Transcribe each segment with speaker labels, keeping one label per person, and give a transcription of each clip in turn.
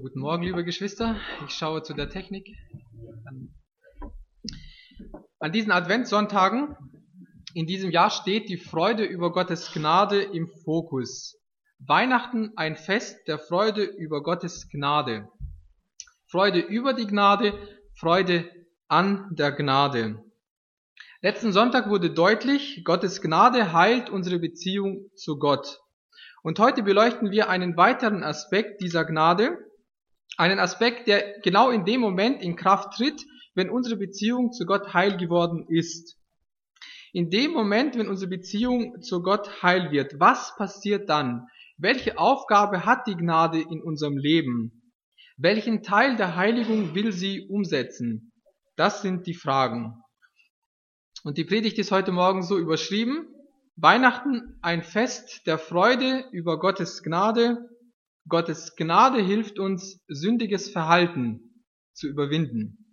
Speaker 1: Guten Morgen, liebe Geschwister. Ich schaue zu der Technik. An diesen Adventssonntagen in diesem Jahr steht die Freude über Gottes Gnade im Fokus. Weihnachten ein Fest der Freude über Gottes Gnade. Freude über die Gnade, Freude an der Gnade. Letzten Sonntag wurde deutlich, Gottes Gnade heilt unsere Beziehung zu Gott. Und heute beleuchten wir einen weiteren Aspekt dieser Gnade, einen Aspekt, der genau in dem Moment in Kraft tritt, wenn unsere Beziehung zu Gott heil geworden ist. In dem Moment, wenn unsere Beziehung zu Gott heil wird, was passiert dann? Welche Aufgabe hat die Gnade in unserem Leben? Welchen Teil der Heiligung will sie umsetzen? Das sind die Fragen. Und die Predigt ist heute Morgen so überschrieben. Weihnachten ein Fest der Freude über Gottes Gnade Gottes Gnade hilft uns, sündiges Verhalten zu überwinden.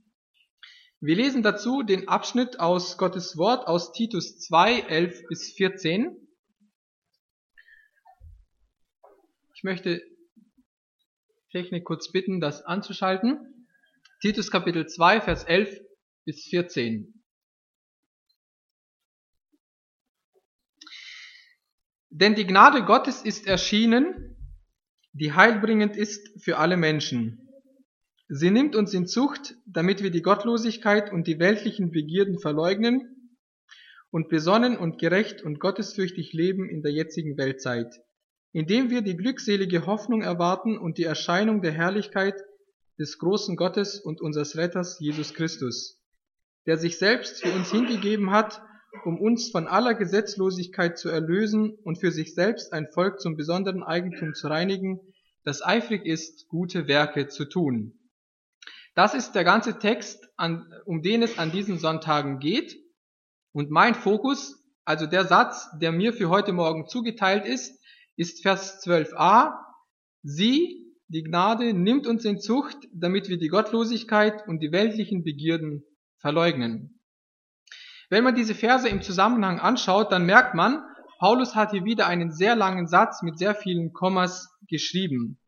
Speaker 1: Wir lesen dazu den Abschnitt aus Gottes Wort aus Titus 2, 11 bis 14. Ich möchte Technik kurz bitten, das anzuschalten. Titus Kapitel 2, Vers 11 bis 14. Denn die Gnade Gottes ist erschienen, die heilbringend ist für alle Menschen. Sie nimmt uns in Zucht, damit wir die Gottlosigkeit und die weltlichen Begierden verleugnen und besonnen und gerecht und gottesfürchtig leben in der jetzigen Weltzeit, indem wir die glückselige Hoffnung erwarten und die Erscheinung der Herrlichkeit des großen Gottes und unseres Retters Jesus Christus, der sich selbst für uns hingegeben hat, um uns von aller Gesetzlosigkeit zu erlösen und für sich selbst ein Volk zum besonderen Eigentum zu reinigen, das eifrig ist, gute Werke zu tun. Das ist der ganze Text, an, um den es an diesen Sonntagen geht. Und mein Fokus, also der Satz, der mir für heute Morgen zugeteilt ist, ist Vers 12a. Sie, die Gnade, nimmt uns in Zucht, damit wir die Gottlosigkeit und die weltlichen Begierden verleugnen. Wenn man diese Verse im Zusammenhang anschaut, dann merkt man, Paulus hat hier wieder einen sehr langen Satz mit sehr vielen Kommas geschrieben.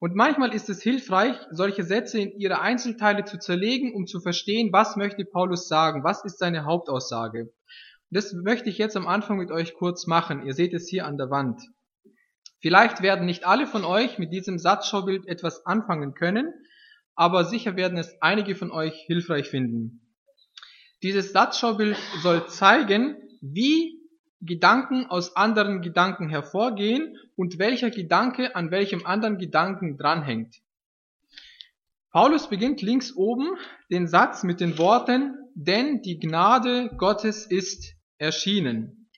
Speaker 1: Und manchmal ist es hilfreich, solche Sätze in ihre Einzelteile zu zerlegen, um zu verstehen, was möchte Paulus sagen, was ist seine Hauptaussage. Und das möchte ich jetzt am Anfang mit euch kurz machen. Ihr seht es hier an der Wand. Vielleicht werden nicht alle von euch mit diesem Satzschaubild etwas anfangen können, aber sicher werden es einige von euch hilfreich finden. Dieses Satzschaubild soll zeigen, wie Gedanken aus anderen Gedanken hervorgehen und welcher Gedanke an welchem anderen Gedanken dranhängt. Paulus beginnt links oben den Satz mit den Worten, denn die Gnade Gottes ist erschienen.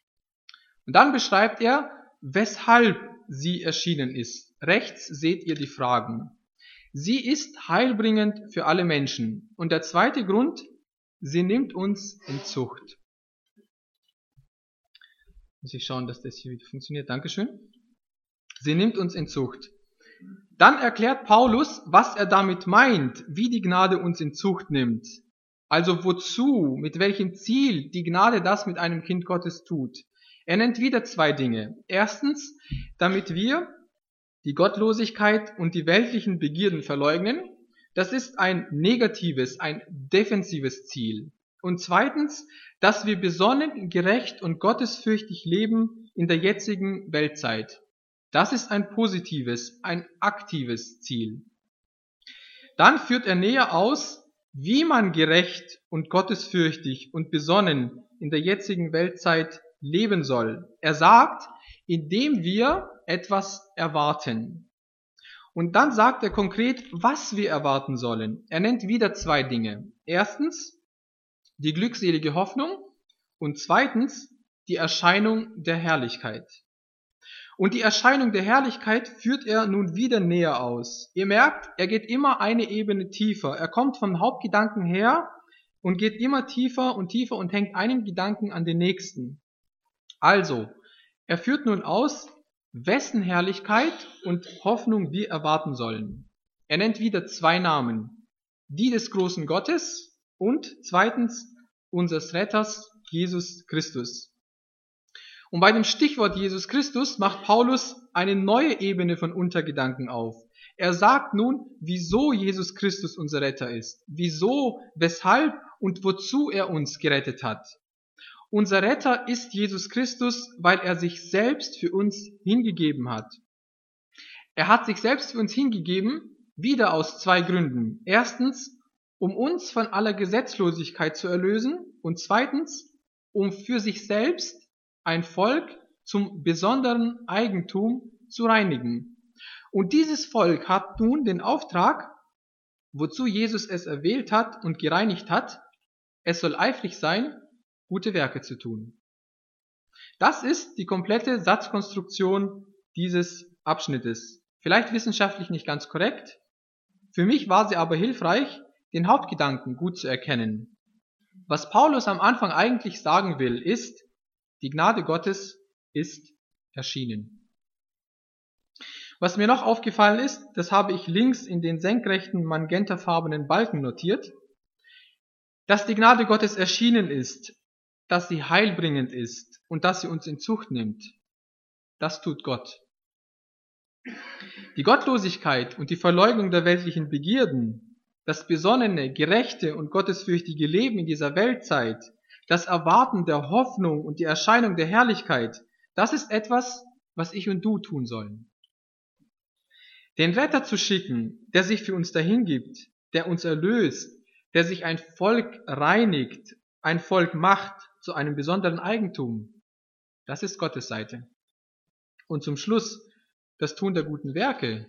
Speaker 1: Und dann beschreibt er, weshalb sie erschienen ist. Rechts seht ihr die Fragen. Sie ist heilbringend für alle Menschen. Und der zweite Grund, Sie nimmt uns in Zucht. Muss ich schauen, dass das hier wieder funktioniert. Dankeschön. Sie nimmt uns in Zucht. Dann erklärt Paulus, was er damit meint, wie die Gnade uns in Zucht nimmt. Also wozu, mit welchem Ziel die Gnade das mit einem Kind Gottes tut. Er nennt wieder zwei Dinge. Erstens, damit wir die Gottlosigkeit und die weltlichen Begierden verleugnen das ist ein negatives, ein defensives Ziel. Und zweitens, dass wir besonnen, gerecht und gottesfürchtig leben in der jetzigen Weltzeit. Das ist ein positives, ein aktives Ziel. Dann führt er näher aus, wie man gerecht und gottesfürchtig und besonnen in der jetzigen Weltzeit leben soll. Er sagt, indem wir etwas erwarten. Und dann sagt er konkret, was wir erwarten sollen. Er nennt wieder zwei Dinge. Erstens die glückselige Hoffnung und zweitens die Erscheinung der Herrlichkeit. Und die Erscheinung der Herrlichkeit führt er nun wieder näher aus. Ihr merkt, er geht immer eine Ebene tiefer. Er kommt vom Hauptgedanken her und geht immer tiefer und tiefer und hängt einen Gedanken an den nächsten. Also, er führt nun aus, wessen Herrlichkeit und Hoffnung wir erwarten sollen. Er nennt wieder zwei Namen. Die des großen Gottes und zweitens unseres Retters Jesus Christus. Und bei dem Stichwort Jesus Christus macht Paulus eine neue Ebene von Untergedanken auf. Er sagt nun, wieso Jesus Christus unser Retter ist, wieso, weshalb und wozu er uns gerettet hat. Unser Retter ist Jesus Christus, weil er sich selbst für uns hingegeben hat. Er hat sich selbst für uns hingegeben, wieder aus zwei Gründen. Erstens, um uns von aller Gesetzlosigkeit zu erlösen und zweitens, um für sich selbst ein Volk zum besonderen Eigentum zu reinigen. Und dieses Volk hat nun den Auftrag, wozu Jesus es erwählt hat und gereinigt hat, es soll eifrig sein, gute Werke zu tun. Das ist die komplette Satzkonstruktion dieses Abschnittes. Vielleicht wissenschaftlich nicht ganz korrekt. Für mich war sie aber hilfreich, den Hauptgedanken gut zu erkennen. Was Paulus am Anfang eigentlich sagen will, ist, die Gnade Gottes ist erschienen. Was mir noch aufgefallen ist, das habe ich links in den senkrechten magentafarbenen Balken notiert, dass die Gnade Gottes erschienen ist, dass sie heilbringend ist und dass sie uns in Zucht nimmt. Das tut Gott. Die Gottlosigkeit und die Verleugnung der weltlichen Begierden, das besonnene, gerechte und gottesfürchtige Leben in dieser Weltzeit, das Erwarten der Hoffnung und die Erscheinung der Herrlichkeit, das ist etwas, was ich und du tun sollen. Den Retter zu schicken, der sich für uns dahingibt, der uns erlöst, der sich ein Volk reinigt, ein Volk macht zu einem besonderen Eigentum, das ist Gottes Seite. Und zum Schluss, das Tun der guten Werke,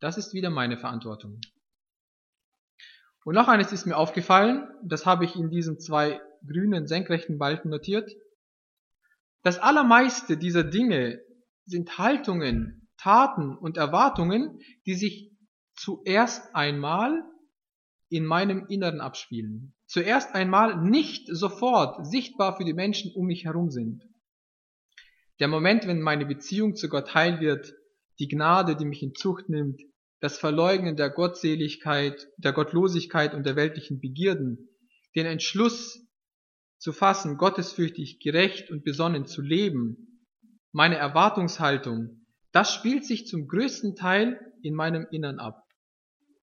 Speaker 1: das ist wieder meine Verantwortung. Und noch eines ist mir aufgefallen, das habe ich in diesen zwei grünen senkrechten Balken notiert. Das allermeiste dieser Dinge sind Haltungen, Taten und Erwartungen, die sich zuerst einmal in meinem Inneren abspielen. Zuerst einmal nicht sofort sichtbar für die Menschen um mich herum sind. Der Moment, wenn meine Beziehung zu Gott heil wird, die Gnade, die mich in Zucht nimmt, das Verleugnen der Gottseligkeit, der Gottlosigkeit und der weltlichen Begierden, den Entschluss, zu fassen, gottesfürchtig, gerecht und besonnen zu leben, meine Erwartungshaltung, das spielt sich zum größten Teil in meinem Innern ab.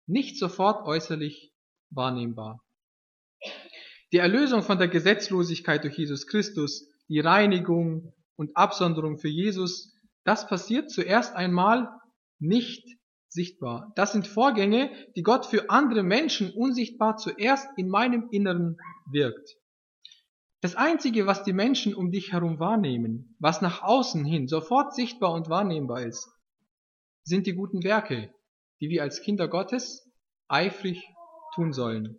Speaker 1: Nicht sofort äußerlich wahrnehmbar. Die Erlösung von der Gesetzlosigkeit durch Jesus Christus, die Reinigung und Absonderung für Jesus, das passiert zuerst einmal nicht sichtbar. Das sind Vorgänge, die Gott für andere Menschen unsichtbar zuerst in meinem Inneren wirkt. Das Einzige, was die Menschen um dich herum wahrnehmen, was nach außen hin sofort sichtbar und wahrnehmbar ist, sind die guten Werke, die wir als Kinder Gottes eifrig tun sollen.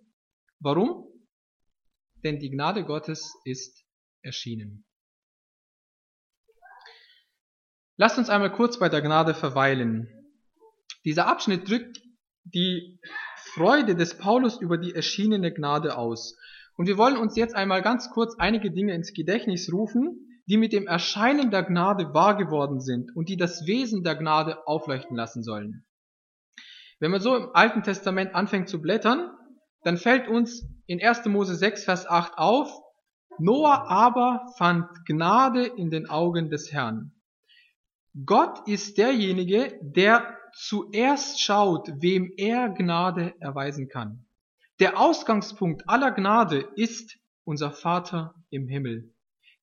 Speaker 1: Warum? Denn die Gnade Gottes ist erschienen. Lasst uns einmal kurz bei der Gnade verweilen. Dieser Abschnitt drückt die Freude des Paulus über die erschienene Gnade aus. Und wir wollen uns jetzt einmal ganz kurz einige Dinge ins Gedächtnis rufen, die mit dem Erscheinen der Gnade wahr geworden sind und die das Wesen der Gnade aufleuchten lassen sollen. Wenn man so im Alten Testament anfängt zu blättern, dann fällt uns in 1. Mose 6, Vers 8 auf, Noah aber fand Gnade in den Augen des Herrn. Gott ist derjenige, der zuerst schaut, wem er Gnade erweisen kann. Der Ausgangspunkt aller Gnade ist unser Vater im Himmel.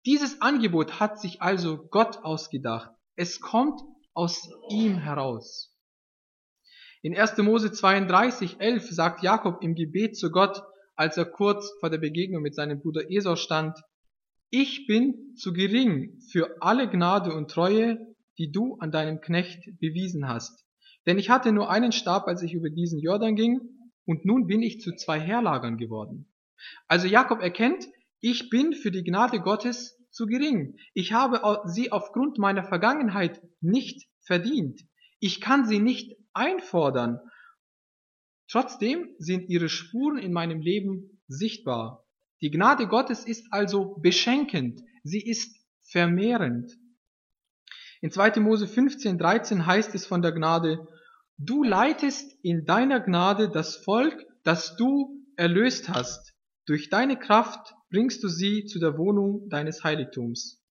Speaker 1: Dieses Angebot hat sich also Gott ausgedacht. Es kommt aus ihm heraus. In 1. Mose 32, 11 sagt Jakob im Gebet zu Gott, als er kurz vor der Begegnung mit seinem Bruder Esau stand, ich bin zu gering für alle Gnade und Treue, die du an deinem Knecht bewiesen hast. Denn ich hatte nur einen Stab, als ich über diesen Jordan ging, und nun bin ich zu zwei Herlagern geworden. Also Jakob erkennt, ich bin für die Gnade Gottes zu gering. Ich habe sie aufgrund meiner Vergangenheit nicht verdient. Ich kann sie nicht einfordern. Trotzdem sind ihre Spuren in meinem Leben sichtbar. Die Gnade Gottes ist also beschenkend. Sie ist vermehrend. In 2. Mose 15, 13 heißt es von der Gnade, Du leitest in deiner Gnade das Volk, das du erlöst hast. Durch deine Kraft bringst du sie zu der Wohnung deines Heiligtums.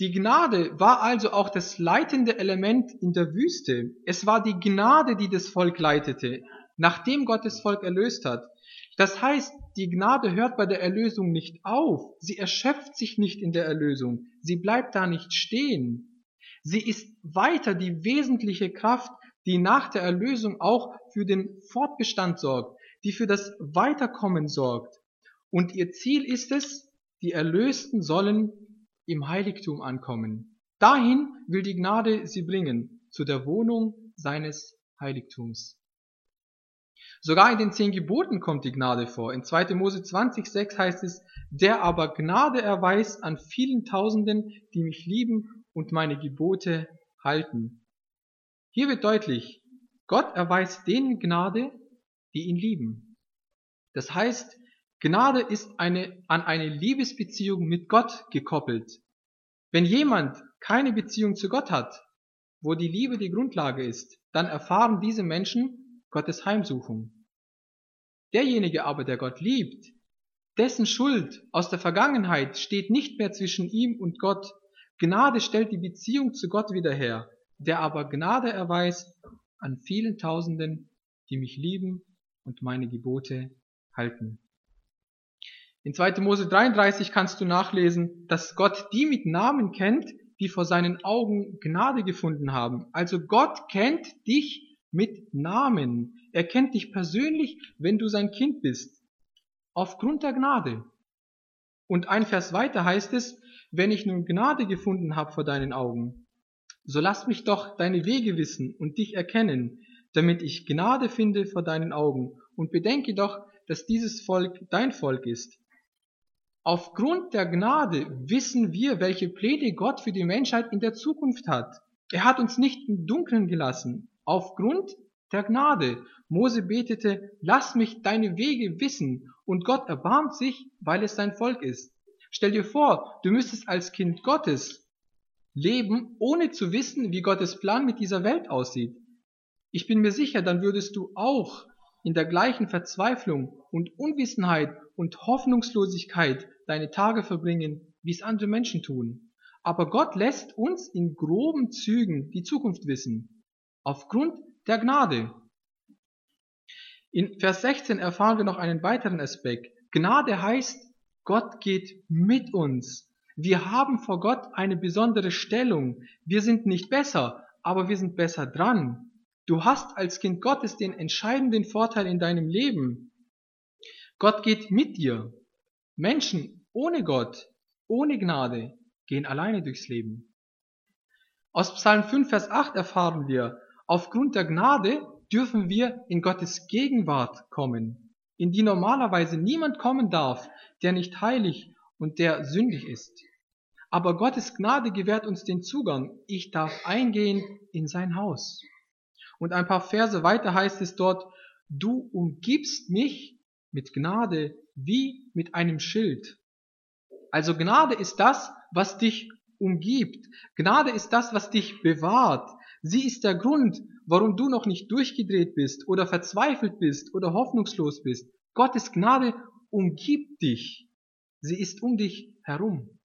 Speaker 1: Die Gnade war also auch das leitende Element in der Wüste. Es war die Gnade, die das Volk leitete, nachdem Gott das Volk erlöst hat. Das heißt, die Gnade hört bei der Erlösung nicht auf. Sie erschöpft sich nicht in der Erlösung. Sie bleibt da nicht stehen. Sie ist weiter die wesentliche Kraft, die nach der Erlösung auch für den Fortbestand sorgt, die für das Weiterkommen sorgt. Und ihr Ziel ist es, die Erlösten sollen im Heiligtum ankommen. Dahin will die Gnade sie bringen, zu der Wohnung seines Heiligtums. Sogar in den zehn Geboten kommt die Gnade vor. In 2. Mose 20,6 heißt es, der aber Gnade erweist an vielen Tausenden, die mich lieben und meine Gebote halten. Hier wird deutlich, Gott erweist denen Gnade, die ihn lieben. Das heißt, Gnade ist eine, an eine Liebesbeziehung mit Gott gekoppelt. Wenn jemand keine Beziehung zu Gott hat, wo die Liebe die Grundlage ist, dann erfahren diese Menschen Gottes Heimsuchung. Derjenige aber, der Gott liebt, dessen Schuld aus der Vergangenheit steht nicht mehr zwischen ihm und Gott. Gnade stellt die Beziehung zu Gott wieder her, der aber Gnade erweist an vielen Tausenden, die mich lieben und meine Gebote halten. In 2. Mose 33 kannst du nachlesen, dass Gott die mit Namen kennt, die vor seinen Augen Gnade gefunden haben. Also Gott kennt dich mit Namen. Er kennt dich persönlich, wenn du sein Kind bist. Aufgrund der Gnade. Und ein Vers weiter heißt es, wenn ich nun Gnade gefunden habe vor deinen Augen, so lass mich doch deine Wege wissen und dich erkennen, damit ich Gnade finde vor deinen Augen. Und bedenke doch, dass dieses Volk dein Volk ist. Aufgrund der Gnade wissen wir, welche Pläne Gott für die Menschheit in der Zukunft hat. Er hat uns nicht im Dunkeln gelassen. Aufgrund der Gnade. Mose betete, lass mich deine Wege wissen. Und Gott erbarmt sich, weil es sein Volk ist. Stell dir vor, du müsstest als Kind Gottes leben, ohne zu wissen, wie Gottes Plan mit dieser Welt aussieht. Ich bin mir sicher, dann würdest du auch in der gleichen Verzweiflung und Unwissenheit und Hoffnungslosigkeit deine Tage verbringen, wie es andere Menschen tun. Aber Gott lässt uns in groben Zügen die Zukunft wissen, aufgrund der Gnade. In Vers 16 erfahren wir noch einen weiteren Aspekt. Gnade heißt, Gott geht mit uns. Wir haben vor Gott eine besondere Stellung. Wir sind nicht besser, aber wir sind besser dran. Du hast als Kind Gottes den entscheidenden Vorteil in deinem Leben. Gott geht mit dir. Menschen ohne Gott, ohne Gnade, gehen alleine durchs Leben. Aus Psalm 5, Vers 8 erfahren wir, aufgrund der Gnade dürfen wir in Gottes Gegenwart kommen, in die normalerweise niemand kommen darf, der nicht heilig und der sündig ist. Aber Gottes Gnade gewährt uns den Zugang. Ich darf eingehen in sein Haus. Und ein paar Verse weiter heißt es dort, du umgibst mich mit Gnade wie mit einem Schild. Also Gnade ist das, was dich umgibt. Gnade ist das, was dich bewahrt. Sie ist der Grund, warum du noch nicht durchgedreht bist oder verzweifelt bist oder hoffnungslos bist. Gottes Gnade umgibt dich. Sie ist um dich herum.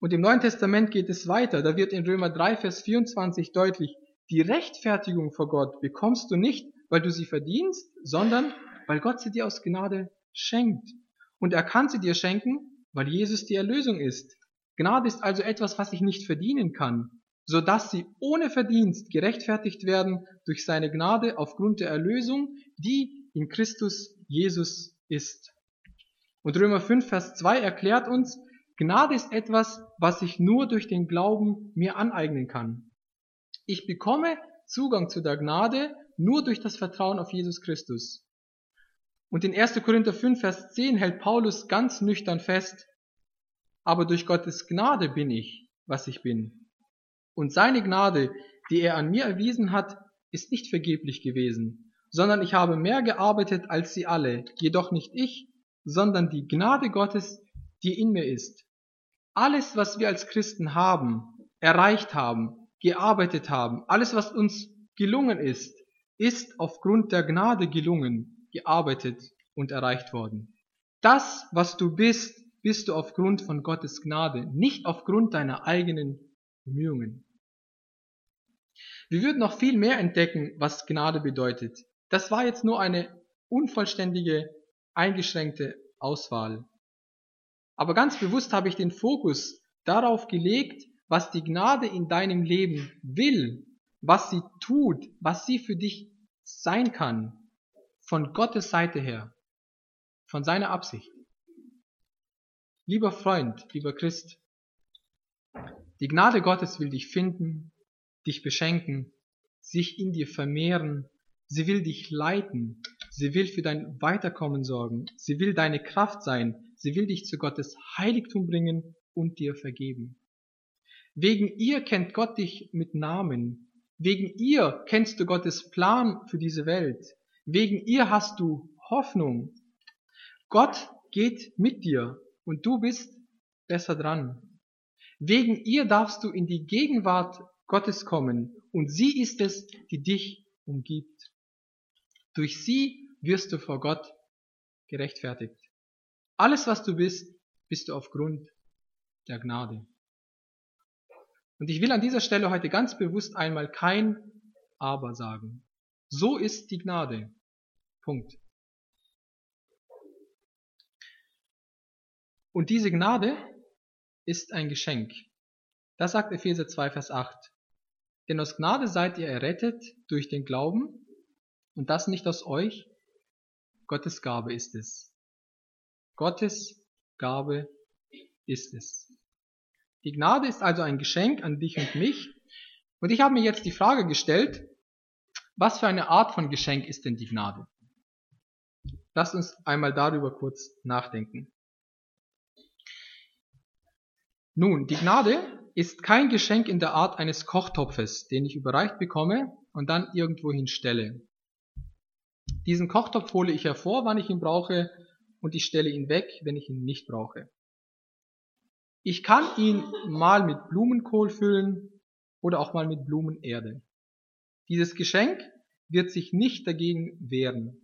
Speaker 1: Und im Neuen Testament geht es weiter. Da wird in Römer 3, Vers 24 deutlich, die Rechtfertigung vor Gott bekommst du nicht, weil du sie verdienst, sondern weil Gott sie dir aus Gnade schenkt. Und er kann sie dir schenken, weil Jesus die Erlösung ist. Gnade ist also etwas, was ich nicht verdienen kann, so dass sie ohne Verdienst gerechtfertigt werden durch seine Gnade aufgrund der Erlösung, die in Christus Jesus ist. Und Römer 5, Vers 2 erklärt uns, Gnade ist etwas, was ich nur durch den Glauben mir aneignen kann. Ich bekomme Zugang zu der Gnade nur durch das Vertrauen auf Jesus Christus. Und in 1. Korinther 5, Vers 10 hält Paulus ganz nüchtern fest, aber durch Gottes Gnade bin ich, was ich bin. Und seine Gnade, die er an mir erwiesen hat, ist nicht vergeblich gewesen, sondern ich habe mehr gearbeitet als sie alle, jedoch nicht ich, sondern die Gnade Gottes, die in mir ist. Alles, was wir als Christen haben, erreicht haben, gearbeitet haben, alles, was uns gelungen ist, ist aufgrund der Gnade gelungen gearbeitet und erreicht worden. Das, was du bist, bist du aufgrund von Gottes Gnade, nicht aufgrund deiner eigenen Bemühungen. Wir würden noch viel mehr entdecken, was Gnade bedeutet. Das war jetzt nur eine unvollständige, eingeschränkte Auswahl. Aber ganz bewusst habe ich den Fokus darauf gelegt, was die Gnade in deinem Leben will, was sie tut, was sie für dich sein kann, von Gottes Seite her, von seiner Absicht. Lieber Freund, lieber Christ, die Gnade Gottes will dich finden, dich beschenken, sich in dir vermehren, sie will dich leiten, sie will für dein Weiterkommen sorgen, sie will deine Kraft sein, sie will dich zu Gottes Heiligtum bringen und dir vergeben. Wegen ihr kennt Gott dich mit Namen, wegen ihr kennst du Gottes Plan für diese Welt, wegen ihr hast du Hoffnung. Gott geht mit dir und du bist besser dran. Wegen ihr darfst du in die Gegenwart Gottes kommen und sie ist es, die dich umgibt. Durch sie wirst du vor Gott gerechtfertigt. Alles, was du bist, bist du aufgrund der Gnade. Und ich will an dieser Stelle heute ganz bewusst einmal kein Aber sagen. So ist die Gnade. Punkt. Und diese Gnade ist ein Geschenk. Das sagt Epheser 2, Vers 8. Denn aus Gnade seid ihr errettet durch den Glauben und das nicht aus euch. Gottes Gabe ist es. Gottes Gabe ist es. Die Gnade ist also ein Geschenk an dich und mich. Und ich habe mir jetzt die Frage gestellt, was für eine Art von Geschenk ist denn die Gnade? Lasst uns einmal darüber kurz nachdenken. Nun, die Gnade ist kein Geschenk in der Art eines Kochtopfes, den ich überreicht bekomme und dann irgendwohin stelle. Diesen Kochtopf hole ich hervor, wann ich ihn brauche, und ich stelle ihn weg, wenn ich ihn nicht brauche. Ich kann ihn mal mit Blumenkohl füllen oder auch mal mit Blumenerde. Dieses Geschenk wird sich nicht dagegen wehren,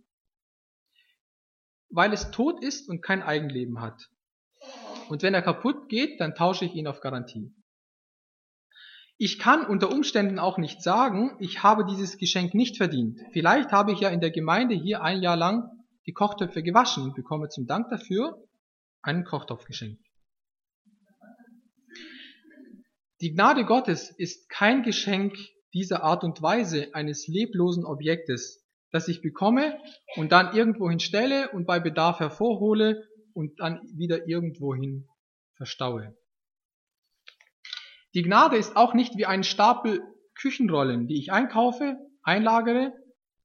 Speaker 1: weil es tot ist und kein Eigenleben hat. Und wenn er kaputt geht, dann tausche ich ihn auf Garantie. Ich kann unter Umständen auch nicht sagen, ich habe dieses Geschenk nicht verdient. Vielleicht habe ich ja in der Gemeinde hier ein Jahr lang die Kochtöpfe gewaschen und bekomme zum Dank dafür einen Kochtopf geschenkt. Die Gnade Gottes ist kein Geschenk dieser Art und Weise eines leblosen Objektes, das ich bekomme und dann irgendwohin stelle und bei Bedarf hervorhole und dann wieder irgendwohin verstaue. Die Gnade ist auch nicht wie ein Stapel Küchenrollen, die ich einkaufe, einlagere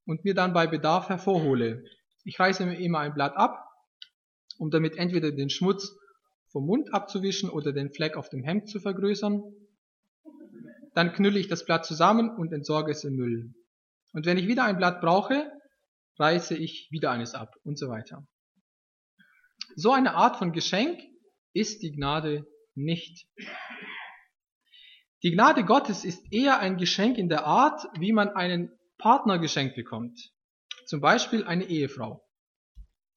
Speaker 1: und mir dann bei Bedarf hervorhole. Ich reiße mir immer ein Blatt ab, um damit entweder den Schmutz vom Mund abzuwischen oder den Fleck auf dem Hemd zu vergrößern. Dann knülle ich das Blatt zusammen und entsorge es im Müll. Und wenn ich wieder ein Blatt brauche, reiße ich wieder eines ab und so weiter. So eine Art von Geschenk ist die Gnade nicht. Die Gnade Gottes ist eher ein Geschenk in der Art, wie man einen Partner geschenkt bekommt. Zum Beispiel eine Ehefrau.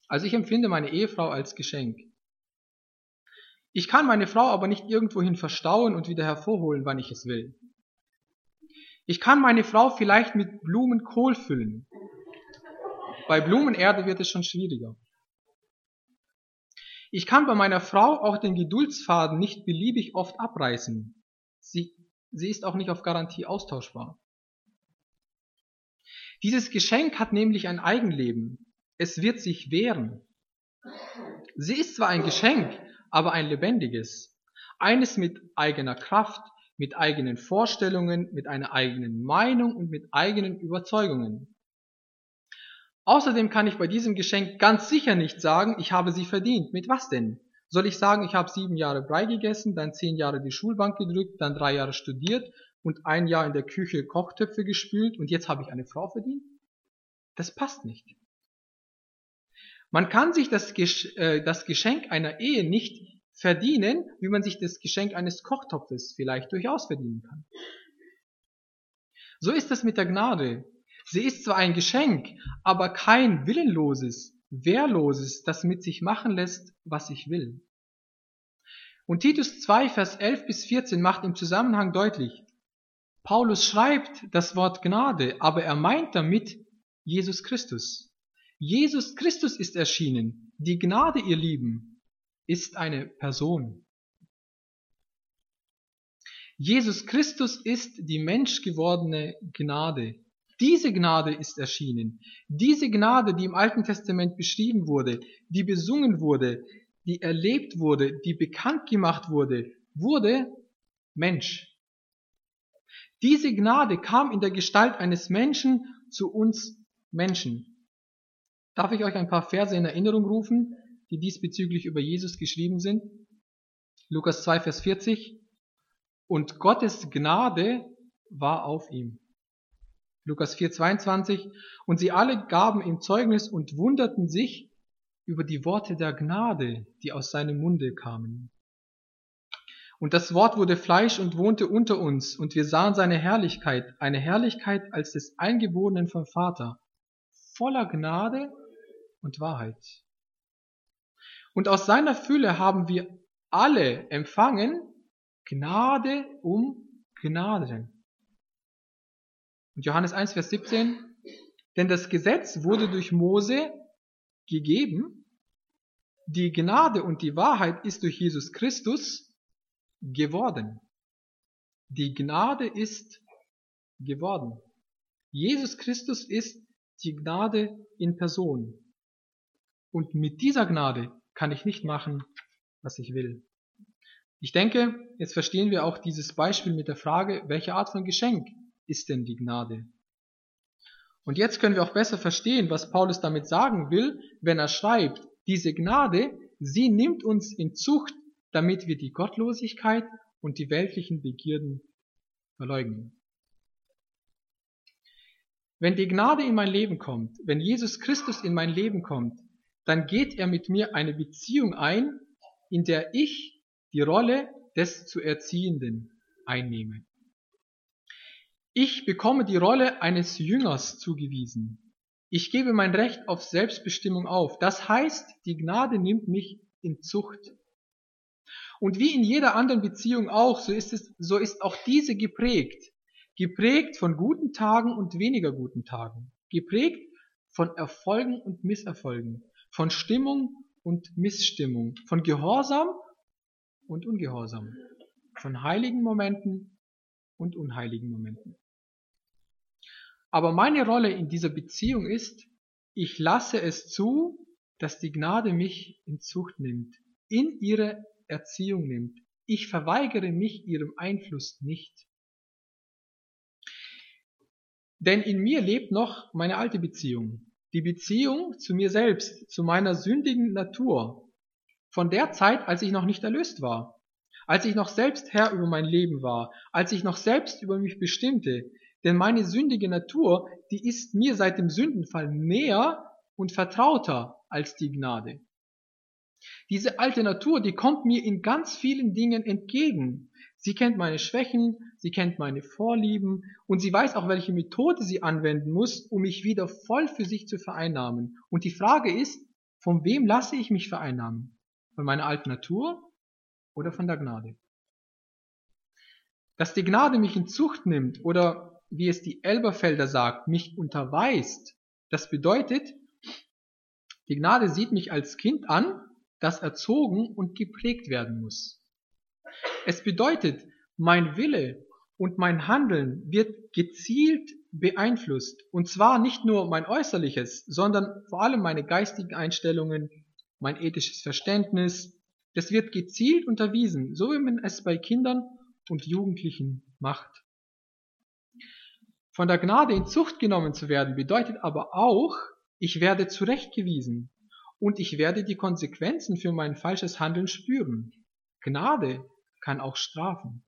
Speaker 1: Also ich empfinde meine Ehefrau als Geschenk. Ich kann meine Frau aber nicht irgendwohin verstauen und wieder hervorholen, wann ich es will. Ich kann meine Frau vielleicht mit Blumenkohl füllen. Bei Blumenerde wird es schon schwieriger. Ich kann bei meiner Frau auch den Geduldsfaden nicht beliebig oft abreißen. Sie, sie ist auch nicht auf Garantie austauschbar. Dieses Geschenk hat nämlich ein Eigenleben. Es wird sich wehren. Sie ist zwar ein Geschenk, aber ein lebendiges. Eines mit eigener Kraft, mit eigenen Vorstellungen, mit einer eigenen Meinung und mit eigenen Überzeugungen. Außerdem kann ich bei diesem Geschenk ganz sicher nicht sagen, ich habe sie verdient. Mit was denn? Soll ich sagen, ich habe sieben Jahre Brei gegessen, dann zehn Jahre die Schulbank gedrückt, dann drei Jahre studiert und ein Jahr in der Küche Kochtöpfe gespült und jetzt habe ich eine Frau verdient? Das passt nicht. Man kann sich das, äh, Geschenk einer Ehe nicht verdienen, wie man sich das Geschenk eines Kochtopfes vielleicht durchaus verdienen kann. So ist es mit der Gnade. Sie ist zwar ein Geschenk, aber kein willenloses, Wehrloses, das mit sich machen lässt, was ich will. Und Titus 2, Vers 11 bis 14 macht im Zusammenhang deutlich, Paulus schreibt das Wort Gnade, aber er meint damit Jesus Christus. Jesus Christus ist erschienen. Die Gnade, ihr Lieben, ist eine Person. Jesus Christus ist die menschgewordene Gnade. Diese Gnade ist erschienen. Diese Gnade, die im Alten Testament beschrieben wurde, die besungen wurde, die erlebt wurde, die bekannt gemacht wurde, wurde Mensch. Diese Gnade kam in der Gestalt eines Menschen zu uns Menschen. Darf ich euch ein paar Verse in Erinnerung rufen, die diesbezüglich über Jesus geschrieben sind? Lukas 2, Vers 40. Und Gottes Gnade war auf ihm. Lukas 4, 22. Und sie alle gaben ihm Zeugnis und wunderten sich über die Worte der Gnade, die aus seinem Munde kamen. Und das Wort wurde Fleisch und wohnte unter uns, und wir sahen seine Herrlichkeit, eine Herrlichkeit als des Eingeborenen vom Vater, voller Gnade und Wahrheit. Und aus seiner Fülle haben wir alle empfangen Gnade um Gnade. Und Johannes 1, Vers 17, denn das Gesetz wurde durch Mose gegeben, die Gnade und die Wahrheit ist durch Jesus Christus geworden. Die Gnade ist geworden. Jesus Christus ist die Gnade in Person. Und mit dieser Gnade kann ich nicht machen, was ich will. Ich denke, jetzt verstehen wir auch dieses Beispiel mit der Frage, welche Art von Geschenk ist denn die Gnade? Und jetzt können wir auch besser verstehen, was Paulus damit sagen will, wenn er schreibt, diese Gnade, sie nimmt uns in Zucht, damit wir die Gottlosigkeit und die weltlichen Begierden verleugnen. Wenn die Gnade in mein Leben kommt, wenn Jesus Christus in mein Leben kommt, dann geht er mit mir eine Beziehung ein, in der ich die Rolle des zu Erziehenden einnehme. Ich bekomme die Rolle eines Jüngers zugewiesen. Ich gebe mein Recht auf Selbstbestimmung auf. Das heißt, die Gnade nimmt mich in Zucht. Und wie in jeder anderen Beziehung auch, so ist es, so ist auch diese geprägt. Geprägt von guten Tagen und weniger guten Tagen. Geprägt von Erfolgen und Misserfolgen. Von Stimmung und Missstimmung. Von Gehorsam und Ungehorsam. Von heiligen Momenten und unheiligen Momenten. Aber meine Rolle in dieser Beziehung ist, ich lasse es zu, dass die Gnade mich in Zucht nimmt, in ihre Erziehung nimmt. Ich verweigere mich ihrem Einfluss nicht. Denn in mir lebt noch meine alte Beziehung, die Beziehung zu mir selbst, zu meiner sündigen Natur, von der Zeit, als ich noch nicht erlöst war, als ich noch selbst Herr über mein Leben war, als ich noch selbst über mich bestimmte, denn meine sündige Natur, die ist mir seit dem Sündenfall näher und vertrauter als die Gnade. Diese alte Natur, die kommt mir in ganz vielen Dingen entgegen. Sie kennt meine Schwächen, sie kennt meine Vorlieben und sie weiß auch, welche Methode sie anwenden muss, um mich wieder voll für sich zu vereinnahmen. Und die Frage ist, von wem lasse ich mich vereinnahmen? Von meiner alten Natur oder von der Gnade? Dass die Gnade mich in Zucht nimmt oder wie es die Elberfelder sagt, mich unterweist, das bedeutet, die Gnade sieht mich als Kind an, das erzogen und geprägt werden muss. Es bedeutet, mein Wille und mein Handeln wird gezielt beeinflusst. Und zwar nicht nur mein äußerliches, sondern vor allem meine geistigen Einstellungen, mein ethisches Verständnis. Das wird gezielt unterwiesen, so wie man es bei Kindern und Jugendlichen macht. Von der Gnade in Zucht genommen zu werden bedeutet aber auch, ich werde zurechtgewiesen und ich werde die Konsequenzen für mein falsches Handeln spüren. Gnade kann auch strafen.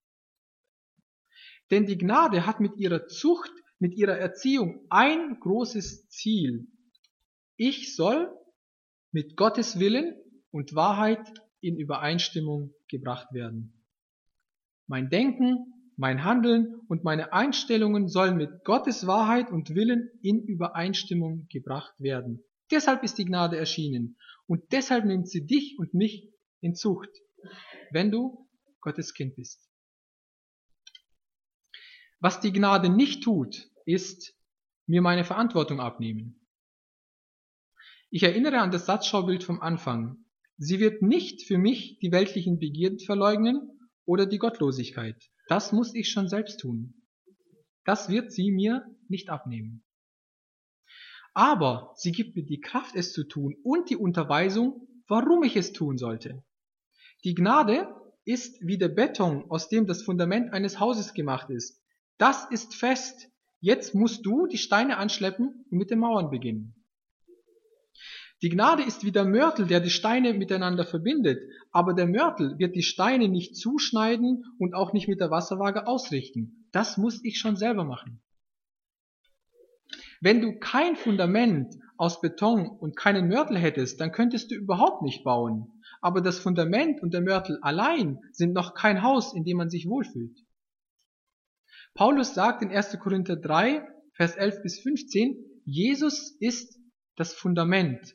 Speaker 1: Denn die Gnade hat mit ihrer Zucht, mit ihrer Erziehung ein großes Ziel. Ich soll mit Gottes Willen und Wahrheit in Übereinstimmung gebracht werden. Mein Denken, mein Handeln und meine Einstellungen sollen mit Gottes Wahrheit und Willen in Übereinstimmung gebracht werden. Deshalb ist die Gnade erschienen und deshalb nimmt sie dich und mich in Zucht. wenn du Gottes Kind bist. Was die Gnade nicht tut, ist mir meine Verantwortung abnehmen. Ich erinnere an das Satzschaubild vom Anfang. Sie wird nicht für mich die weltlichen Begierden verleugnen oder die Gottlosigkeit. Das muss ich schon selbst tun. Das wird sie mir nicht abnehmen. Aber sie gibt mir die Kraft, es zu tun und die Unterweisung, warum ich es tun sollte. Die Gnade ist wie der Beton, aus dem das Fundament eines Hauses gemacht ist. Das ist fest. Jetzt musst du die Steine anschleppen und mit den Mauern beginnen. Die Gnade ist wie der Mörtel, der die Steine miteinander verbindet, aber der Mörtel wird die Steine nicht zuschneiden und auch nicht mit der Wasserwaage ausrichten. Das muss ich schon selber machen. Wenn du kein Fundament aus Beton und keinen Mörtel hättest, dann könntest du überhaupt nicht bauen. Aber das Fundament und der Mörtel allein sind noch kein Haus, in dem man sich wohlfühlt. Paulus sagt in 1. Korinther 3, Vers 11 bis 15, Jesus ist das Fundament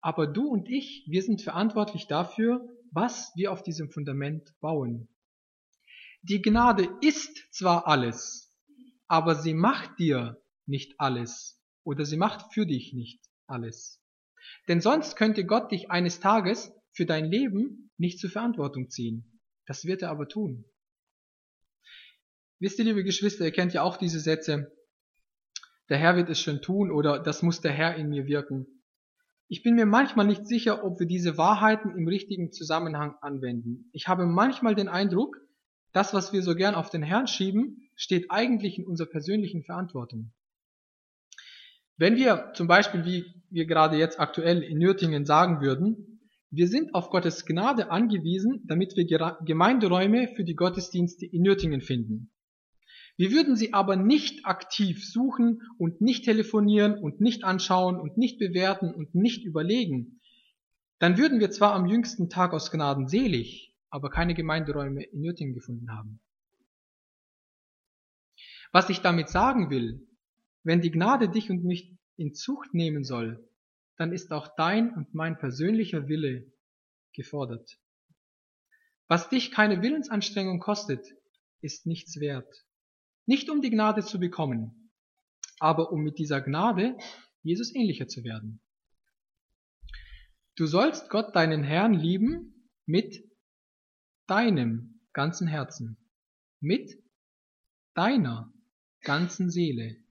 Speaker 1: aber du und ich, wir sind verantwortlich dafür, was wir auf diesem Fundament bauen. Die Gnade ist zwar alles, aber sie macht dir nicht alles oder sie macht für dich nicht alles. Denn sonst könnte Gott dich eines Tages für dein Leben nicht zur Verantwortung ziehen. Das wird er aber tun. Wisst ihr, liebe Geschwister, ihr kennt ja auch diese Sätze, der Herr wird es schon tun oder das muss der Herr in mir wirken. Ich bin mir manchmal nicht sicher, ob wir diese Wahrheiten im richtigen Zusammenhang anwenden. Ich habe manchmal den Eindruck, das, was wir so gern auf den Herrn schieben, steht eigentlich in unserer persönlichen Verantwortung. Wenn wir zum Beispiel, wie wir gerade jetzt aktuell in Nürtingen sagen würden, wir sind auf Gottes Gnade angewiesen, damit wir Gemeinderäume für die Gottesdienste in Nürtingen finden. Wir würden sie aber nicht aktiv suchen und nicht telefonieren und nicht anschauen und nicht bewerten und nicht überlegen. Dann würden wir zwar am jüngsten Tag aus Gnaden selig, aber keine Gemeinderäume in Nürtingen gefunden haben. Was ich damit sagen will, wenn die Gnade dich und mich in Zucht nehmen soll, dann ist auch dein und mein persönlicher Wille gefordert. Was dich keine Willensanstrengung kostet, ist nichts wert. Nicht um die Gnade zu bekommen, aber um mit dieser Gnade Jesus ähnlicher zu werden. Du sollst Gott deinen Herrn lieben mit deinem ganzen Herzen, mit deiner ganzen Seele,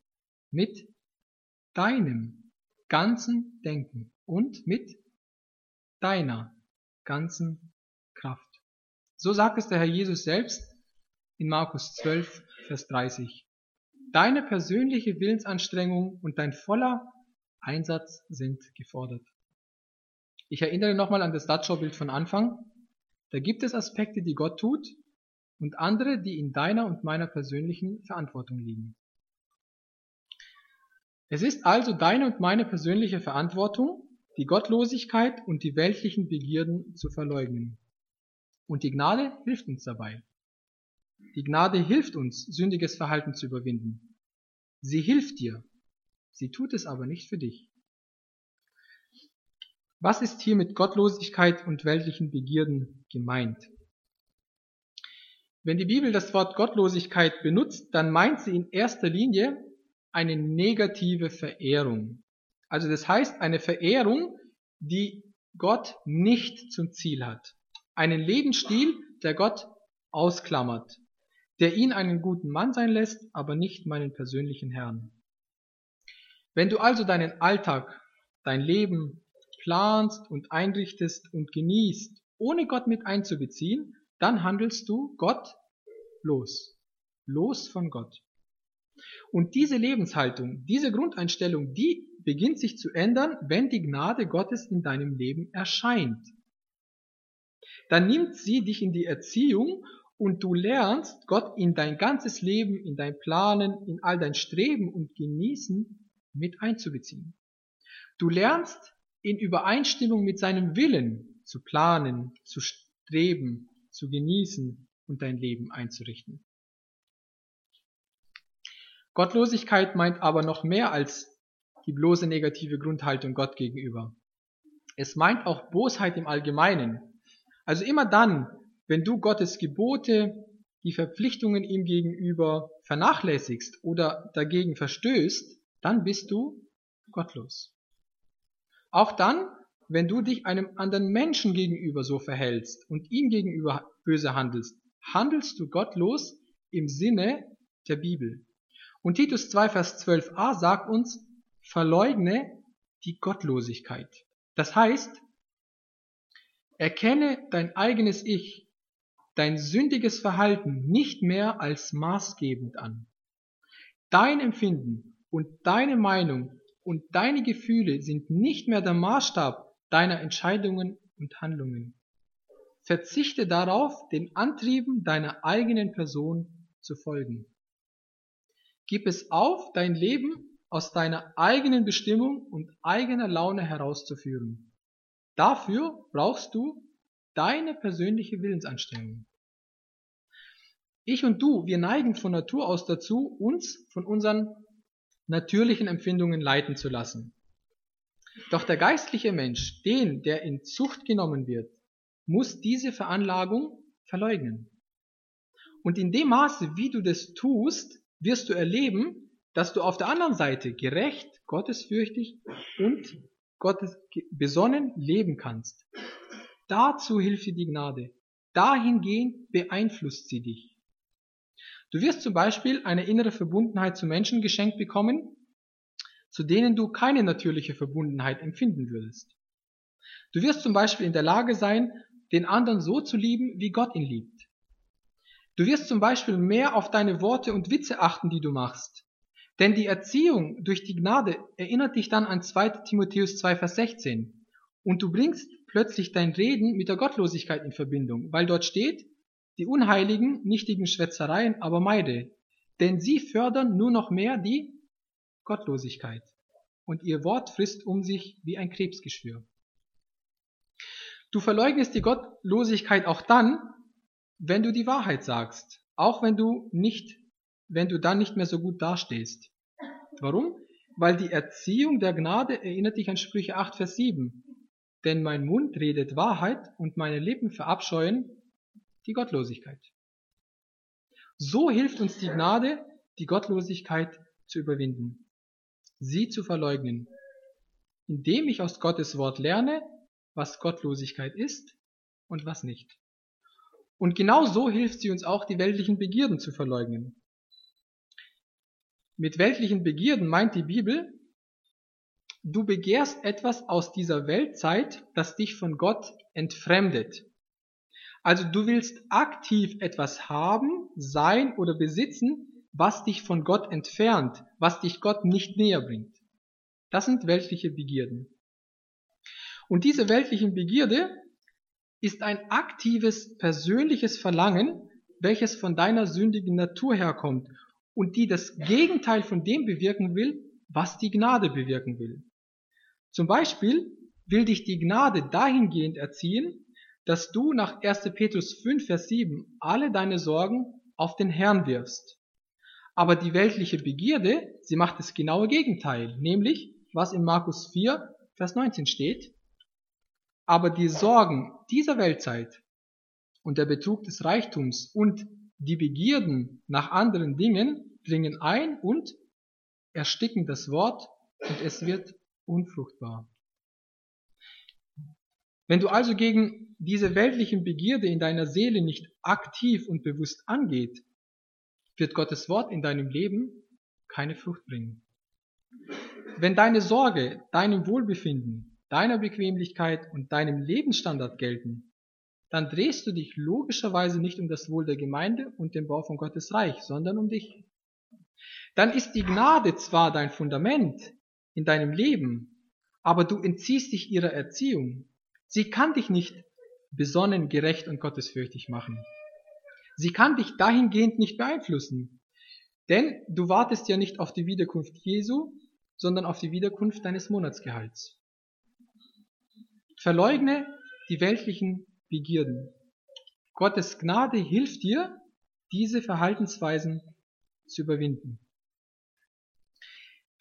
Speaker 1: mit deinem ganzen Denken und mit deiner ganzen Kraft. So sagt es der Herr Jesus selbst in Markus 12, Vers 30. Deine persönliche Willensanstrengung und dein voller Einsatz sind gefordert. Ich erinnere nochmal an das Dachau-Bild von Anfang. Da gibt es Aspekte, die Gott tut und andere, die in deiner und meiner persönlichen Verantwortung liegen. Es ist also deine und meine persönliche Verantwortung, die Gottlosigkeit und die weltlichen Begierden zu verleugnen. Und die Gnade hilft uns dabei. Die Gnade hilft uns, sündiges Verhalten zu überwinden. Sie hilft dir. Sie tut es aber nicht für dich. Was ist hier mit Gottlosigkeit und weltlichen Begierden gemeint? Wenn die Bibel das Wort Gottlosigkeit benutzt, dann meint sie in erster Linie eine negative Verehrung. Also das heißt eine Verehrung, die Gott nicht zum Ziel hat. Einen Lebensstil, der Gott ausklammert der ihn einen guten Mann sein lässt, aber nicht meinen persönlichen Herrn. Wenn du also deinen Alltag, dein Leben planst und einrichtest und genießt, ohne Gott mit einzubeziehen, dann handelst du Gott los, los von Gott. Und diese Lebenshaltung, diese Grundeinstellung, die beginnt sich zu ändern, wenn die Gnade Gottes in deinem Leben erscheint. Dann nimmt sie dich in die Erziehung und du lernst, Gott in dein ganzes Leben, in dein Planen, in all dein Streben und Genießen mit einzubeziehen. Du lernst, in Übereinstimmung mit seinem Willen zu planen, zu streben, zu genießen und dein Leben einzurichten. Gottlosigkeit meint aber noch mehr als die bloße negative Grundhaltung Gott gegenüber. Es meint auch Bosheit im Allgemeinen, Also immer dann, wenn du Gottes Gebote, die Verpflichtungen ihm gegenüber vernachlässigst oder dagegen verstößt, dann bist du gottlos. Auch dann, wenn du dich einem anderen Menschen gegenüber so verhältst und ihm gegenüber böse handelst, handelst du gottlos im Sinne der Bibel. Und Titus 2, Vers 12a sagt uns, verleugne die Gottlosigkeit. Das heißt, erkenne dein eigenes Ich, dein sündiges Verhalten nicht mehr als maßgebend an. Dein Empfinden und deine Meinung und deine Gefühle sind nicht mehr der Maßstab deiner Entscheidungen und Handlungen. Verzichte darauf, den Antrieben deiner eigenen Person zu folgen. Gib es auf, dein Leben aus deiner eigenen Bestimmung und eigener Laune herauszuführen. Dafür brauchst du deine persönliche Willensanstrengung. Ich und du, wir neigen von Natur aus dazu, uns von unseren natürlichen Empfindungen leiten zu lassen. Doch der geistliche Mensch, den, der in Zucht genommen wird, muss diese Veranlagung verleugnen. Und in dem Maße, wie du das tust, wirst du erleben, dass du auf der anderen Seite gerecht, gottesfürchtig und Gottes besonnen leben kannst. Dazu hilft dir die Gnade. Dahingehend beeinflusst sie dich. Du wirst zum Beispiel eine innere Verbundenheit zu Menschen geschenkt bekommen, zu denen du keine natürliche Verbundenheit empfinden würdest. Du wirst zum Beispiel in der Lage sein, den anderen so zu lieben, wie Gott ihn liebt. Du wirst zum Beispiel mehr auf deine Worte und Witze achten, die du machst. Denn die Erziehung durch die Gnade erinnert dich dann an 2 Timotheus 2, Vers 16. Und du bringst plötzlich dein Reden mit der Gottlosigkeit in Verbindung, weil dort steht, die unheiligen, nichtigen Schwätzereien aber meide, denn sie fördern nur noch mehr die Gottlosigkeit. Und ihr Wort frisst um sich wie ein Krebsgeschwür. Du verleugnest die Gottlosigkeit auch dann, wenn du die Wahrheit sagst, auch wenn du nicht, wenn du dann nicht mehr so gut dastehst. Warum? Weil die Erziehung der Gnade erinnert dich an Sprüche 8, Vers 7. Denn mein Mund redet Wahrheit und meine Lippen verabscheuen die Gottlosigkeit. So hilft uns die Gnade, die Gottlosigkeit zu überwinden sie zu verleugnen, indem ich aus Gottes Wort lerne, was Gottlosigkeit ist und was nicht. Und genau so hilft sie uns auch, die weltlichen Begierden zu verleugnen. Mit weltlichen Begierden meint die Bibel, du begehrst etwas aus dieser Weltzeit, das dich von Gott entfremdet. Also du willst aktiv etwas haben, sein oder besitzen, was dich von Gott entfernt, was dich Gott nicht näher bringt. Das sind weltliche Begierden. Und diese weltlichen Begierde ist ein aktives persönliches Verlangen, welches von deiner sündigen Natur herkommt und die das Gegenteil von dem bewirken will, was die Gnade bewirken will. Zum Beispiel will dich die Gnade dahingehend erziehen, dass du nach 1. Petrus 5, Vers 7 alle deine Sorgen auf den Herrn wirfst. Aber die weltliche Begierde, sie macht das genaue Gegenteil, nämlich, was in Markus 4, Vers 19 steht, aber die Sorgen dieser Weltzeit und der Betrug des Reichtums und die Begierden nach anderen Dingen dringen ein und ersticken das Wort und es wird unfruchtbar. Wenn du also gegen diese weltlichen Begierde in deiner Seele nicht aktiv und bewusst angeht, wird Gottes Wort in deinem Leben keine Frucht bringen. Wenn deine Sorge deinem Wohlbefinden, deiner Bequemlichkeit und deinem Lebensstandard gelten, dann drehst du dich logischerweise nicht um das Wohl der Gemeinde und den Bau von Gottes Reich, sondern um dich. Dann ist die Gnade zwar dein Fundament in deinem Leben, aber du entziehst dich ihrer Erziehung. Sie kann dich nicht besonnen, gerecht und gottesfürchtig machen. Sie kann dich dahingehend nicht beeinflussen. Denn du wartest ja nicht auf die Wiederkunft Jesu, sondern auf die Wiederkunft deines Monatsgehalts. Verleugne die weltlichen Begierden. Gottes Gnade hilft dir, diese Verhaltensweisen zu überwinden.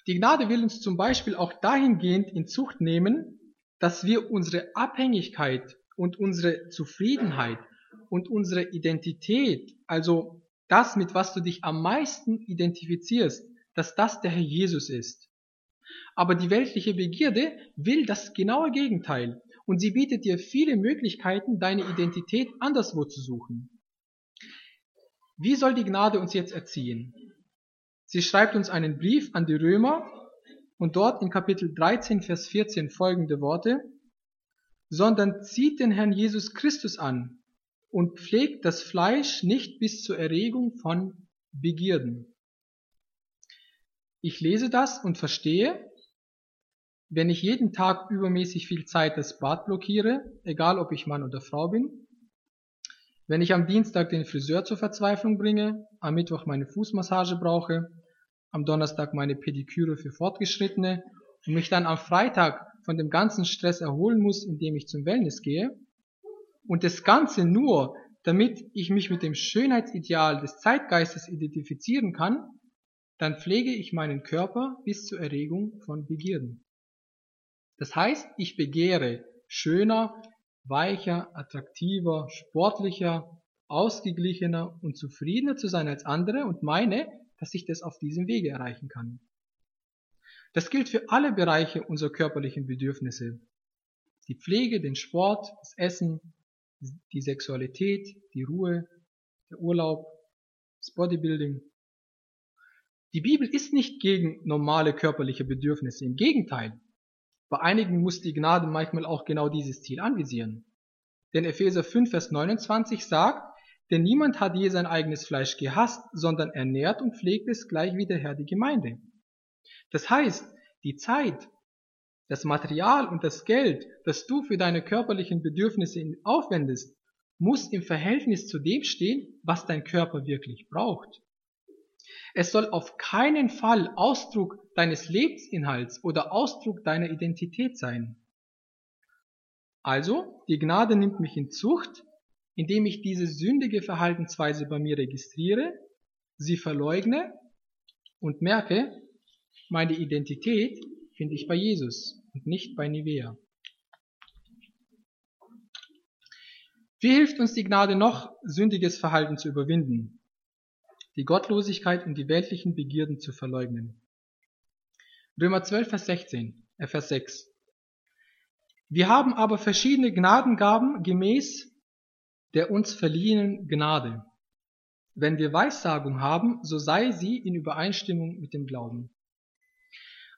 Speaker 1: Die Gnade will uns zum Beispiel auch dahingehend in Zucht nehmen, dass wir unsere Abhängigkeit und unsere Zufriedenheit und unsere Identität, also das, mit was du dich am meisten identifizierst, dass das der Herr Jesus ist. Aber die weltliche Begierde will das genaue Gegenteil und sie bietet dir viele Möglichkeiten, deine Identität anderswo zu suchen. Wie soll die Gnade uns jetzt erziehen? Sie schreibt uns einen Brief an die Römer und dort in Kapitel 13, Vers 14 folgende Worte, sondern zieht den Herrn Jesus Christus an und pflegt das Fleisch nicht bis zur Erregung von Begierden. Ich lese das und verstehe, wenn ich jeden Tag übermäßig viel Zeit das Bad blockiere, egal ob ich Mann oder Frau bin, wenn ich am Dienstag den Friseur zur Verzweiflung bringe, am Mittwoch meine Fußmassage brauche, am Donnerstag meine Pediküre für Fortgeschrittene und mich dann am Freitag von dem ganzen Stress erholen muss, indem ich zum Wellness gehe, und das Ganze nur, damit ich mich mit dem Schönheitsideal des Zeitgeistes identifizieren kann, dann pflege ich meinen Körper bis zur Erregung von Begierden. Das heißt, ich begehre schöner, weicher, attraktiver, sportlicher, ausgeglichener und zufriedener zu sein als andere und meine, dass ich das auf diesem Wege erreichen kann. Das gilt für alle Bereiche unserer körperlichen Bedürfnisse. Die Pflege, den Sport, das Essen, die Sexualität, die Ruhe, der Urlaub, das Bodybuilding, die Bibel ist nicht gegen normale körperliche Bedürfnisse, im Gegenteil. Bei einigen muss die Gnade manchmal auch genau dieses Ziel anvisieren. Denn Epheser 5, Vers 29 sagt, denn niemand hat je sein eigenes Fleisch gehasst, sondern ernährt und pflegt es gleich wie der Herr die Gemeinde. Das heißt, die Zeit, das Material und das Geld, das du für deine körperlichen Bedürfnisse aufwendest, muss im Verhältnis zu dem stehen, was dein Körper wirklich braucht. Es soll auf keinen Fall Ausdruck deines Lebensinhalts oder Ausdruck deiner Identität sein. Also, die Gnade nimmt mich in Zucht, indem ich diese sündige Verhaltensweise bei mir registriere, sie verleugne und merke, meine Identität finde ich bei Jesus und nicht bei Nivea. Wie hilft uns die Gnade noch, sündiges Verhalten zu überwinden? Die Gottlosigkeit und die weltlichen Begierden zu verleugnen. Römer 12, Vers 16, äh Vers 6. Wir haben aber verschiedene Gnadengaben gemäß der uns verliehenen Gnade. Wenn wir Weissagung haben, so sei sie in Übereinstimmung mit dem Glauben.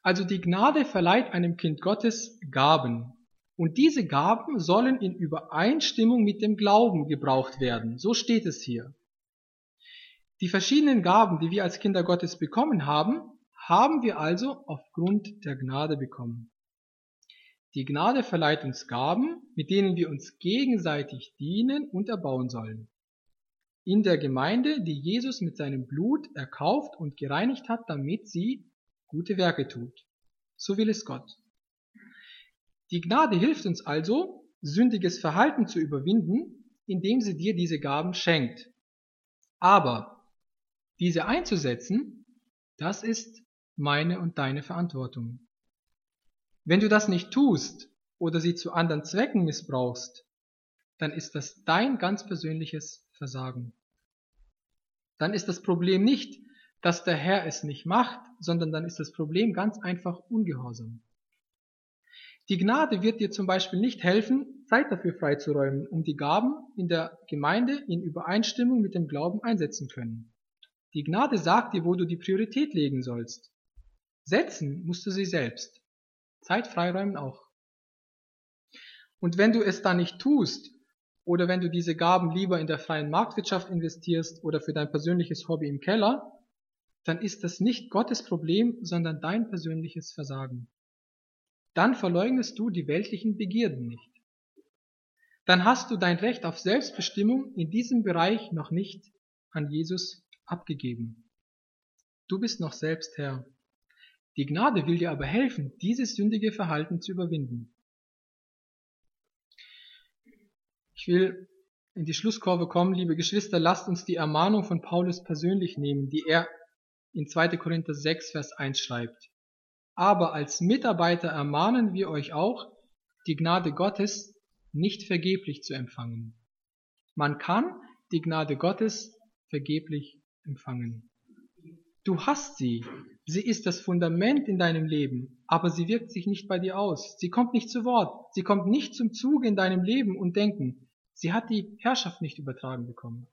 Speaker 1: Also die Gnade verleiht einem Kind Gottes Gaben. Und diese Gaben sollen in Übereinstimmung mit dem Glauben gebraucht werden. So steht es hier. Die verschiedenen Gaben, die wir als Kinder Gottes bekommen haben, haben wir also aufgrund der Gnade bekommen. Die Gnade verleiht uns Gaben, mit denen wir uns gegenseitig dienen und erbauen sollen. In der Gemeinde, die Jesus mit seinem Blut erkauft und gereinigt hat, damit sie gute Werke tut. So will es Gott. Die Gnade hilft uns also, sündiges Verhalten zu überwinden, indem sie dir diese Gaben schenkt. Aber diese einzusetzen, das ist meine und deine Verantwortung. Wenn du das nicht tust oder sie zu anderen Zwecken missbrauchst, dann ist das dein ganz persönliches Versagen. Dann ist das Problem nicht, dass der Herr es nicht macht, sondern dann ist das Problem ganz einfach Ungehorsam. Die Gnade wird dir zum Beispiel nicht helfen, Zeit dafür freizuräumen, um die Gaben in der Gemeinde in Übereinstimmung mit dem Glauben einsetzen können. Die Gnade sagt dir, wo du die Priorität legen sollst. Setzen musst du sie selbst. Zeit freiräumen auch. Und wenn du es dann nicht tust, oder wenn du diese Gaben lieber in der freien Marktwirtschaft investierst oder für dein persönliches Hobby im Keller, dann ist das nicht Gottes Problem, sondern dein persönliches Versagen. Dann verleugnest du die weltlichen Begierden nicht. Dann hast du dein Recht auf Selbstbestimmung in diesem Bereich noch nicht an Jesus abgegeben. Du bist noch selbst Herr. Die Gnade will dir aber helfen, dieses sündige Verhalten zu überwinden. Ich will in die Schlusskurve kommen, liebe Geschwister, lasst uns die Ermahnung von Paulus persönlich nehmen, die er in 2. Korinther 6, Vers 1 schreibt. Aber als Mitarbeiter ermahnen wir euch auch, die Gnade Gottes nicht vergeblich zu empfangen. Man kann die Gnade Gottes vergeblich empfangen. Du hast sie. Sie ist das Fundament in deinem Leben, aber sie wirkt sich nicht bei dir aus. Sie kommt nicht zu Wort. Sie kommt nicht zum Zuge in deinem Leben und Denken. Sie hat die Herrschaft nicht übertragen bekommen.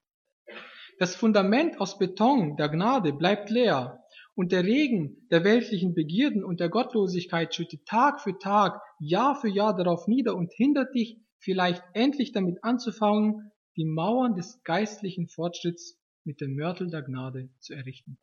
Speaker 1: Das Fundament aus Beton der Gnade bleibt leer und der Regen der weltlichen Begierden und der Gottlosigkeit schüttet Tag für Tag, Jahr für Jahr darauf nieder und hindert dich vielleicht endlich damit anzufangen, die Mauern des geistlichen Fortschritts mit dem Mörtel der Gnade zu errichten.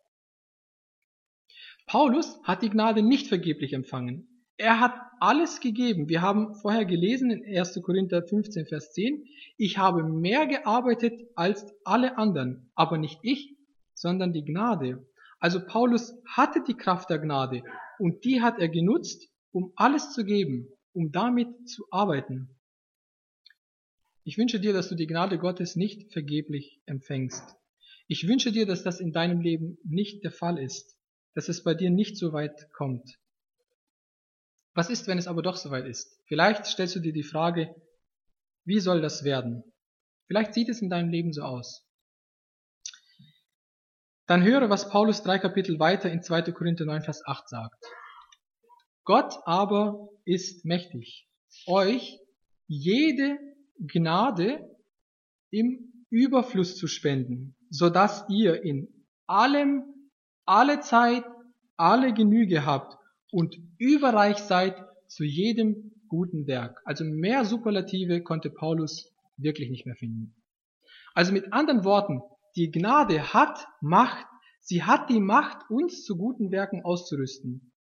Speaker 1: Paulus hat die Gnade nicht vergeblich empfangen. Er hat alles gegeben. Wir haben vorher gelesen in 1. Korinther 15, Vers 10, ich habe mehr gearbeitet als alle anderen, aber nicht ich, sondern die Gnade. Also Paulus hatte die Kraft der Gnade und die hat er genutzt, um alles zu geben, um damit zu arbeiten. Ich wünsche dir, dass du die Gnade Gottes nicht vergeblich empfängst. Ich wünsche dir, dass das in deinem Leben nicht der Fall ist, dass es bei dir nicht so weit kommt. Was ist, wenn es aber doch soweit ist? Vielleicht stellst du dir die Frage, wie soll das werden? Vielleicht sieht es in deinem Leben so aus. Dann höre, was Paulus drei Kapitel weiter in 2. Korinther 9, Vers 8 sagt. Gott aber ist mächtig, euch jede Gnade im Überfluss zu spenden, so dass ihr in allem, alle Zeit, alle Genüge habt und überreich seid zu jedem guten Werk. Also mehr Superlative konnte Paulus wirklich nicht mehr finden. Also mit anderen Worten, die Gnade hat Macht, sie hat die Macht, uns zu guten Werken auszurüsten.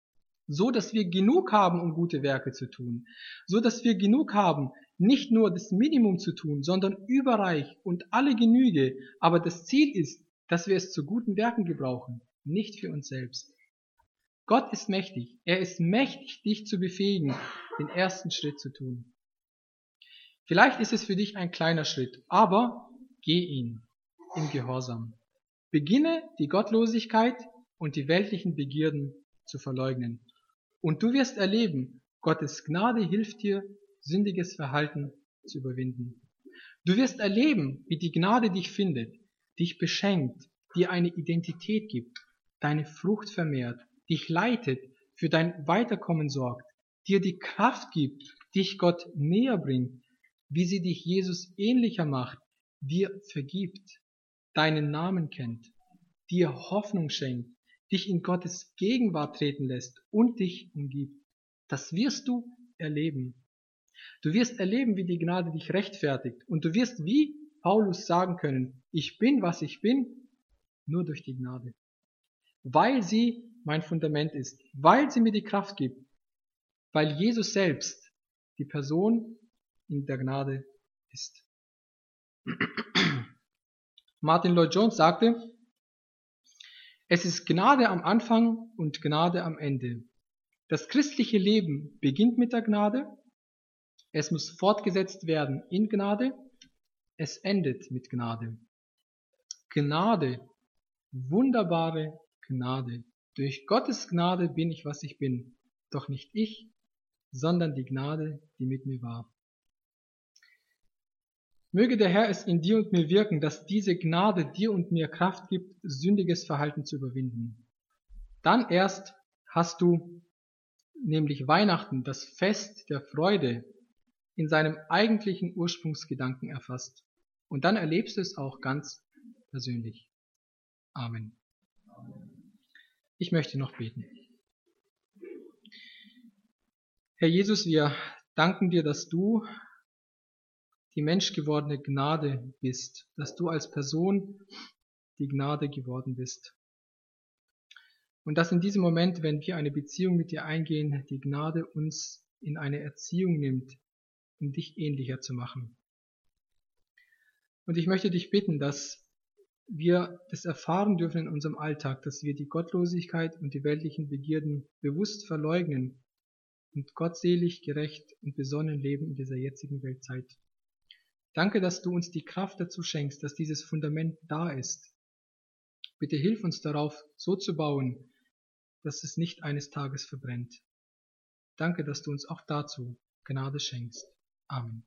Speaker 1: So dass wir genug haben, um gute Werke zu tun. So dass wir genug haben, nicht nur das Minimum zu tun, sondern überreich und alle Genüge. Aber das Ziel ist, dass wir es zu guten Werken gebrauchen, nicht für uns selbst. Gott ist mächtig. Er ist mächtig, dich zu befähigen, den ersten Schritt zu tun. Vielleicht ist es für dich ein kleiner Schritt, aber geh ihn im Gehorsam. Beginne die Gottlosigkeit und die weltlichen Begierden zu verleugnen. Und du wirst erleben, Gottes Gnade hilft dir, sündiges Verhalten zu überwinden. Du wirst erleben, wie die Gnade dich findet, dich beschenkt, dir eine Identität gibt, deine Frucht vermehrt dich leitet, für dein Weiterkommen sorgt, dir die Kraft gibt, dich Gott näher bringt, wie sie dich Jesus ähnlicher macht, dir vergibt, deinen Namen kennt, dir Hoffnung schenkt, dich in Gottes Gegenwart treten lässt und dich umgibt. Das wirst du erleben. Du wirst erleben, wie die Gnade dich rechtfertigt und du wirst wie Paulus sagen können, ich bin, was ich bin, nur durch die Gnade. Weil sie mein Fundament ist, weil sie mir die Kraft gibt, weil Jesus selbst die Person in der Gnade ist. Martin Lloyd Jones sagte, es ist Gnade am Anfang und Gnade am Ende. Das christliche Leben beginnt mit der Gnade, es muss fortgesetzt werden in Gnade, es endet mit Gnade. Gnade, wunderbare Gnade. Durch Gottes Gnade bin ich, was ich bin, doch nicht ich, sondern die Gnade, die mit mir war. Möge der Herr es in dir und mir wirken, dass diese Gnade dir und mir Kraft gibt, sündiges Verhalten zu überwinden. Dann erst hast du nämlich Weihnachten, das Fest der Freude, in seinem eigentlichen Ursprungsgedanken erfasst. Und dann erlebst du es auch ganz persönlich. Amen. Ich möchte noch beten. Herr Jesus, wir danken dir, dass du die menschgewordene Gnade bist, dass du als Person die Gnade geworden bist. Und dass in diesem Moment, wenn wir eine Beziehung mit dir eingehen, die Gnade uns in eine Erziehung nimmt, um dich ähnlicher zu machen. Und ich möchte dich bitten, dass wir das erfahren dürfen in unserem Alltag, dass wir die Gottlosigkeit und die weltlichen Begierden bewusst verleugnen und gottselig, gerecht und besonnen leben in dieser jetzigen Weltzeit. Danke, dass du uns die Kraft dazu schenkst, dass dieses Fundament da ist. Bitte hilf uns darauf, so zu bauen, dass es nicht eines Tages verbrennt. Danke, dass du uns auch dazu Gnade schenkst. Amen.